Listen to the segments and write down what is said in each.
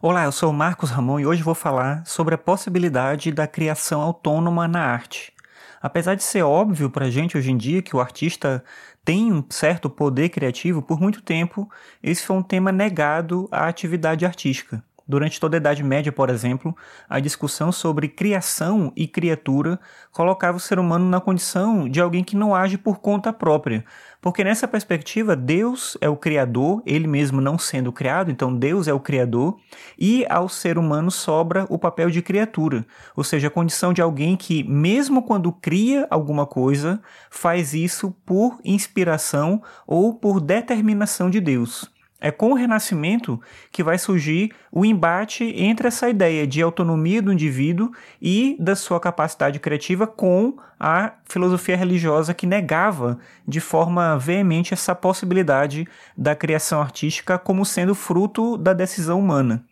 Olá, eu sou o Marcos Ramon e hoje vou falar sobre a possibilidade da criação autônoma na arte. Apesar de ser óbvio para a gente hoje em dia que o artista tem um certo poder criativo, por muito tempo esse foi um tema negado à atividade artística. Durante toda a Idade Média, por exemplo, a discussão sobre criação e criatura colocava o ser humano na condição de alguém que não age por conta própria. Porque nessa perspectiva, Deus é o Criador, ele mesmo não sendo criado, então Deus é o Criador, e ao ser humano sobra o papel de criatura, ou seja, a condição de alguém que, mesmo quando cria alguma coisa, faz isso por inspiração ou por determinação de Deus. É com o Renascimento que vai surgir o embate entre essa ideia de autonomia do indivíduo e da sua capacidade criativa com a filosofia religiosa que negava de forma veemente essa possibilidade da criação artística como sendo fruto da decisão humana.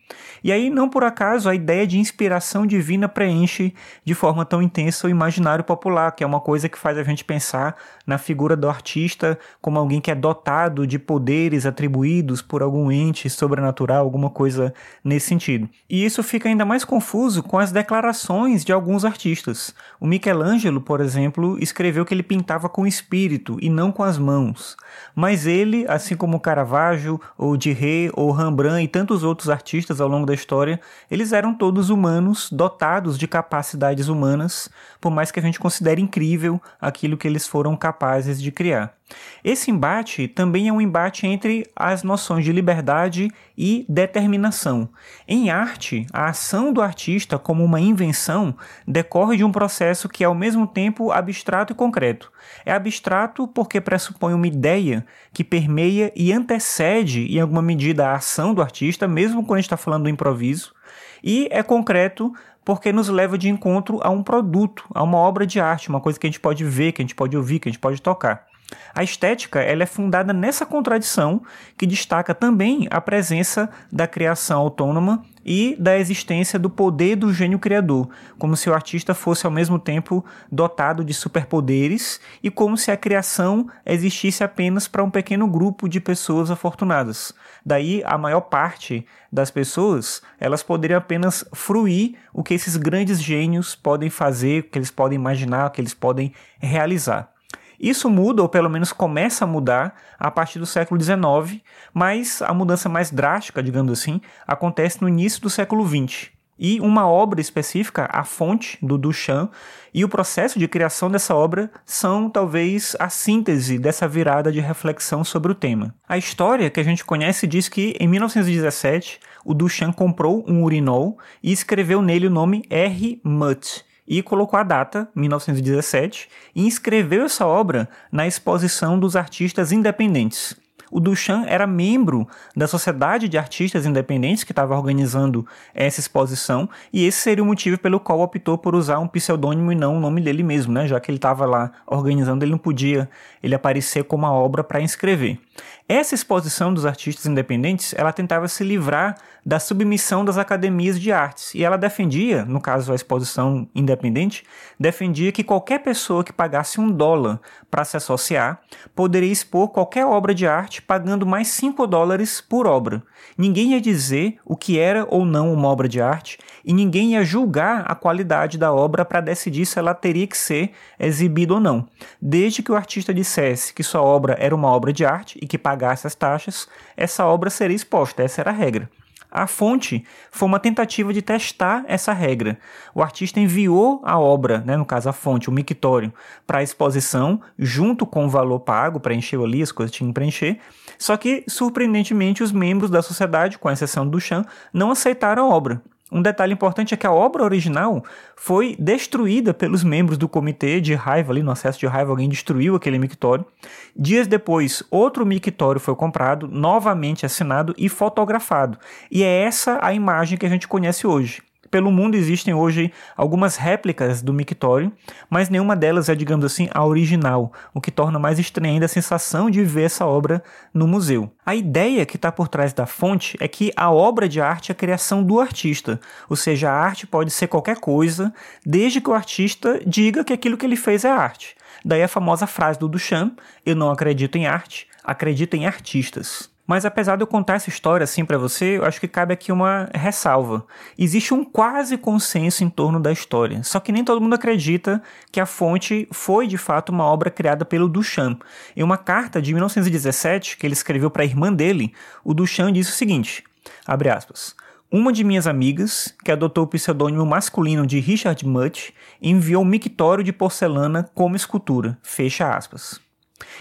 E aí, não por acaso, a ideia de inspiração divina preenche de forma tão intensa o imaginário popular, que é uma coisa que faz a gente pensar na figura do artista como alguém que é dotado de poderes atribuídos por algum ente sobrenatural, alguma coisa nesse sentido. E isso fica ainda mais confuso com as declarações de alguns artistas. O Michelangelo, por exemplo, escreveu que ele pintava com o espírito e não com as mãos. Mas ele, assim como Caravaggio, ou Ré, ou Rembrandt e tantos outros artistas ao longo da história, eles eram todos humanos, dotados de capacidades humanas, por mais que a gente considere incrível aquilo que eles foram capazes de criar. Esse embate também é um embate entre as noções de liberdade e determinação. Em arte, a ação do artista como uma invenção decorre de um processo que é ao mesmo tempo abstrato e concreto. É abstrato porque pressupõe uma ideia que permeia e antecede em alguma medida a ação do artista, mesmo quando a gente está falando do improviso, e é concreto porque nos leva de encontro a um produto, a uma obra de arte, uma coisa que a gente pode ver, que a gente pode ouvir, que a gente pode tocar. A estética ela é fundada nessa contradição que destaca também a presença da criação autônoma e da existência do poder do gênio criador, como se o artista fosse ao mesmo tempo dotado de superpoderes e como se a criação existisse apenas para um pequeno grupo de pessoas afortunadas. Daí a maior parte das pessoas, elas poderiam apenas fruir o que esses grandes gênios podem fazer, o que eles podem imaginar, o que eles podem realizar. Isso muda, ou pelo menos começa a mudar, a partir do século XIX, mas a mudança mais drástica, digamos assim, acontece no início do século XX. E uma obra específica, a fonte do Duchamp, e o processo de criação dessa obra são talvez a síntese dessa virada de reflexão sobre o tema. A história que a gente conhece diz que em 1917 o Duchamp comprou um urinol e escreveu nele o nome R. Mutt, e colocou a data, 1917, e inscreveu essa obra na exposição dos artistas independentes. O Duchamp era membro da Sociedade de Artistas Independentes que estava organizando essa exposição, e esse seria o motivo pelo qual optou por usar um pseudônimo e não o nome dele mesmo, né? Já que ele estava lá organizando, ele não podia ele aparecer com uma obra para inscrever. Essa exposição dos artistas independentes, ela tentava se livrar da submissão das academias de artes, e ela defendia, no caso a exposição independente, defendia que qualquer pessoa que pagasse um dólar para se associar poderia expor qualquer obra de arte pagando mais 5 dólares por obra. Ninguém ia dizer o que era ou não uma obra de arte, e ninguém ia julgar a qualidade da obra para decidir se ela teria que ser exibida ou não. Desde que o artista dissesse que sua obra era uma obra de arte e que pagasse as taxas, essa obra seria exposta, essa era a regra. A fonte foi uma tentativa de testar essa regra. O artista enviou a obra, né, no caso a fonte, o mictório, para a exposição, junto com o valor pago, preencheu ali as coisas que tinham que preencher. Só que, surpreendentemente, os membros da sociedade, com exceção do Chan, não aceitaram a obra. Um detalhe importante é que a obra original foi destruída pelos membros do comitê de raiva, ali no acesso de raiva, alguém destruiu aquele mictório. Dias depois, outro mictório foi comprado, novamente assinado e fotografado. E é essa a imagem que a gente conhece hoje. Pelo mundo existem hoje algumas réplicas do mictório, mas nenhuma delas é, digamos assim, a original, o que torna mais estranha ainda a sensação de ver essa obra no museu. A ideia que está por trás da fonte é que a obra de arte é a criação do artista, ou seja, a arte pode ser qualquer coisa, desde que o artista diga que aquilo que ele fez é arte. Daí a famosa frase do Duchamp: Eu não acredito em arte, acredito em artistas. Mas apesar de eu contar essa história assim para você, eu acho que cabe aqui uma ressalva. Existe um quase consenso em torno da história, só que nem todo mundo acredita que a fonte foi de fato uma obra criada pelo Duchamp. Em uma carta de 1917 que ele escreveu para a irmã dele, o Duchamp disse o seguinte: abre aspas. Uma de minhas amigas, que adotou o pseudônimo masculino de Richard Mutt, enviou um mictório de porcelana como escultura. Fecha aspas.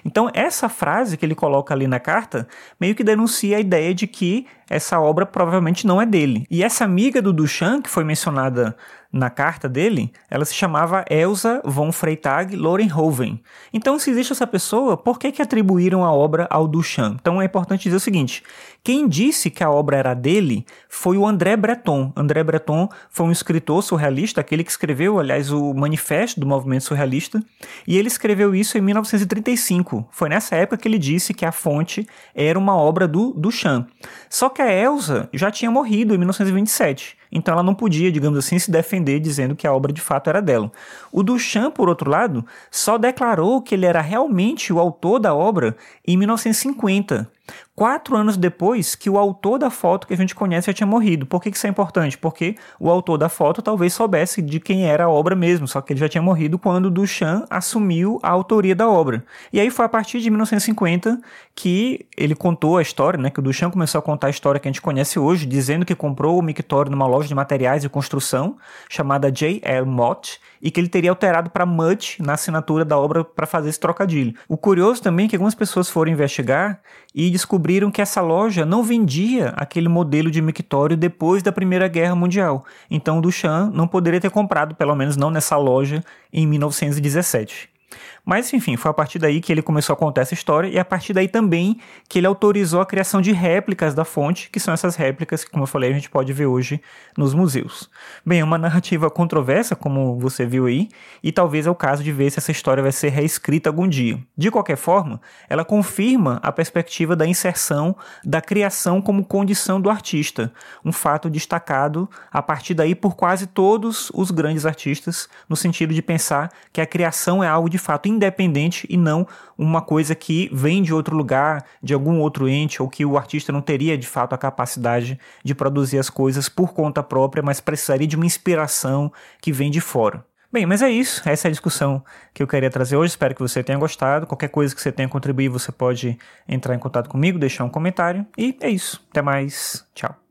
Então, essa frase que ele coloca ali na carta meio que denuncia a ideia de que essa obra provavelmente não é dele. E essa amiga do Duchamp, que foi mencionada na carta dele, ela se chamava Elsa von Freytag Lorenhoven. Então, se existe essa pessoa, por que, que atribuíram a obra ao Duchamp? Então, é importante dizer o seguinte: quem disse que a obra era dele foi o André Breton. André Breton foi um escritor surrealista, aquele que escreveu, aliás, o manifesto do movimento surrealista, e ele escreveu isso em 1935. Foi nessa época que ele disse que a fonte era uma obra do Duchamp. Só que a Elsa já tinha morrido em 1927. Então ela não podia, digamos assim, se defender dizendo que a obra de fato era dela. O Duchamp, por outro lado, só declarou que ele era realmente o autor da obra em 1950, quatro anos depois que o autor da foto que a gente conhece já tinha morrido. Por que isso é importante? Porque o autor da foto talvez soubesse de quem era a obra mesmo, só que ele já tinha morrido quando Duchamp assumiu a autoria da obra. E aí foi a partir de 1950 que ele contou a história, né, que o Duchamp começou a contar a história que a gente conhece hoje, dizendo que comprou o mictório numa loja de materiais e construção chamada J.L. Mott e que ele teria alterado para Mutt na assinatura da obra para fazer esse trocadilho. O curioso também é que algumas pessoas foram investigar e descobriram que essa loja não vendia aquele modelo de mictório depois da Primeira Guerra Mundial. Então Duchamp não poderia ter comprado, pelo menos não nessa loja, em 1917. Mas, enfim, foi a partir daí que ele começou a contar essa história e a partir daí também que ele autorizou a criação de réplicas da fonte, que são essas réplicas que, como eu falei, a gente pode ver hoje nos museus. Bem, é uma narrativa controversa, como você viu aí, e talvez é o caso de ver se essa história vai ser reescrita algum dia. De qualquer forma, ela confirma a perspectiva da inserção da criação como condição do artista, um fato destacado a partir daí por quase todos os grandes artistas, no sentido de pensar que a criação é algo de fato independente e não uma coisa que vem de outro lugar, de algum outro ente, ou que o artista não teria de fato a capacidade de produzir as coisas por conta própria, mas precisaria de uma inspiração que vem de fora. Bem, mas é isso. Essa é a discussão que eu queria trazer hoje. Espero que você tenha gostado. Qualquer coisa que você tenha contribuído, você pode entrar em contato comigo, deixar um comentário. E é isso. Até mais. Tchau.